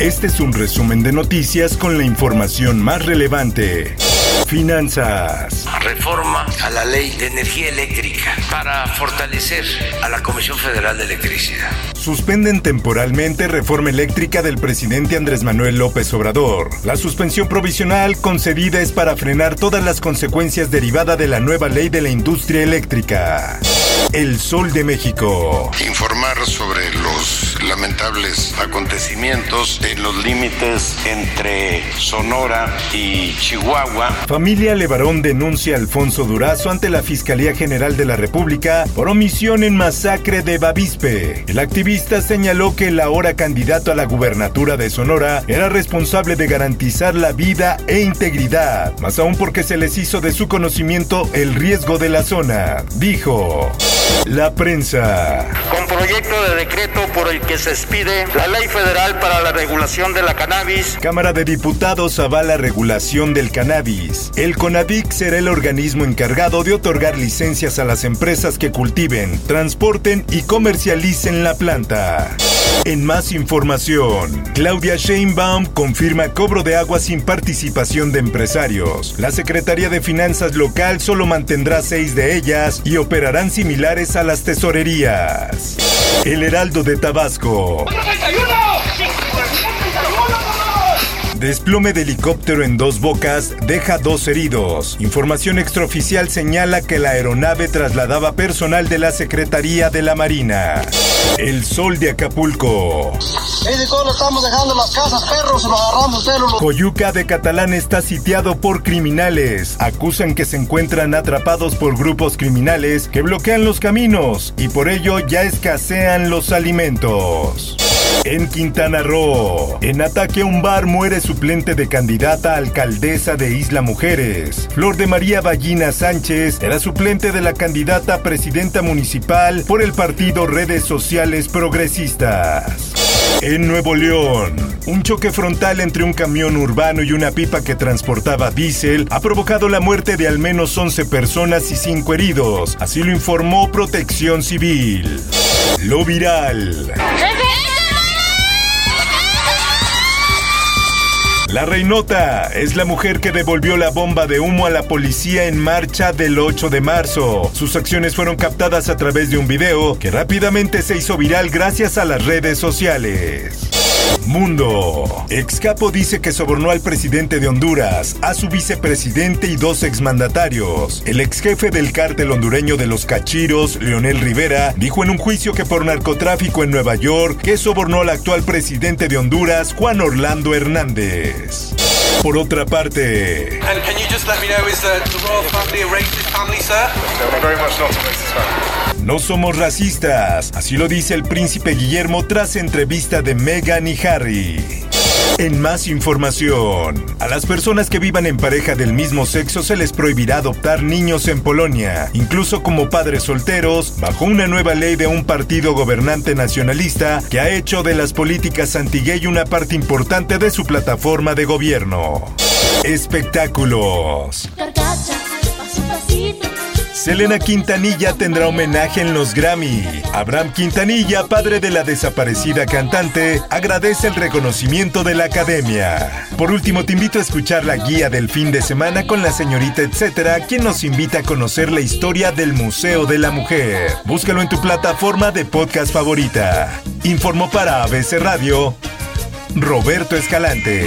Este es un resumen de noticias con la información más relevante. Finanzas. Reforma a la ley de energía eléctrica para fortalecer a la Comisión Federal de Electricidad. Suspenden temporalmente reforma eléctrica del presidente Andrés Manuel López Obrador. La suspensión provisional concedida es para frenar todas las consecuencias derivadas de la nueva ley de la industria eléctrica. El Sol de México. Informar sobre los lamentables acontecimientos en los límites entre Sonora y Chihuahua. Familia Levarón denuncia a Alfonso Durazo ante la Fiscalía General de la República por omisión en masacre de Bavispe. El activista señaló que el ahora candidato a la gubernatura de Sonora era responsable de garantizar la vida e integridad, más aún porque se les hizo de su conocimiento el riesgo de la zona. Dijo. La prensa. Con proyecto de decreto por el que se expide la Ley Federal para la Regulación de la Cannabis. Cámara de Diputados avala regulación del cannabis. El CONADIC será el organismo encargado de otorgar licencias a las empresas que cultiven, transporten y comercialicen la planta. En más información, Claudia Sheinbaum confirma cobro de agua sin participación de empresarios. La Secretaría de Finanzas local solo mantendrá seis de ellas y operarán similares a las tesorerías. El Heraldo de Tabasco. Desplome de helicóptero en dos bocas deja dos heridos. Información extraoficial señala que la aeronave trasladaba personal de la Secretaría de la Marina. El sol de Acapulco. Coyuca de Catalán está sitiado por criminales. Acusan que se encuentran atrapados por grupos criminales que bloquean los caminos y por ello ya escasean los alimentos. En Quintana Roo, en ataque a un bar muere suplente de candidata a alcaldesa de Isla Mujeres. Flor de María Ballina Sánchez era suplente de la candidata a presidenta municipal por el partido Redes Sociales Progresistas. En Nuevo León, un choque frontal entre un camión urbano y una pipa que transportaba diésel ha provocado la muerte de al menos 11 personas y 5 heridos, así lo informó Protección Civil. Lo viral. La Reinota es la mujer que devolvió la bomba de humo a la policía en marcha del 8 de marzo. Sus acciones fueron captadas a través de un video que rápidamente se hizo viral gracias a las redes sociales. Mundo. Excapo dice que sobornó al presidente de Honduras, a su vicepresidente y dos exmandatarios. El ex jefe del cártel hondureño de los Cachiros, Leonel Rivera, dijo en un juicio que por narcotráfico en Nueva York que sobornó al actual presidente de Honduras, Juan Orlando Hernández. Por otra parte, no somos racistas, así lo dice el príncipe Guillermo tras entrevista de Meghan y Harry. En más información, a las personas que vivan en pareja del mismo sexo se les prohibirá adoptar niños en Polonia, incluso como padres solteros, bajo una nueva ley de un partido gobernante nacionalista que ha hecho de las políticas anti-gay una parte importante de su plataforma de gobierno. Espectáculos. Selena Quintanilla tendrá homenaje en los Grammy. Abraham Quintanilla, padre de la desaparecida cantante, agradece el reconocimiento de la academia. Por último, te invito a escuchar la guía del fin de semana con la señorita etcétera, quien nos invita a conocer la historia del Museo de la Mujer. Búscalo en tu plataforma de podcast favorita. Informó para ABC Radio Roberto Escalante.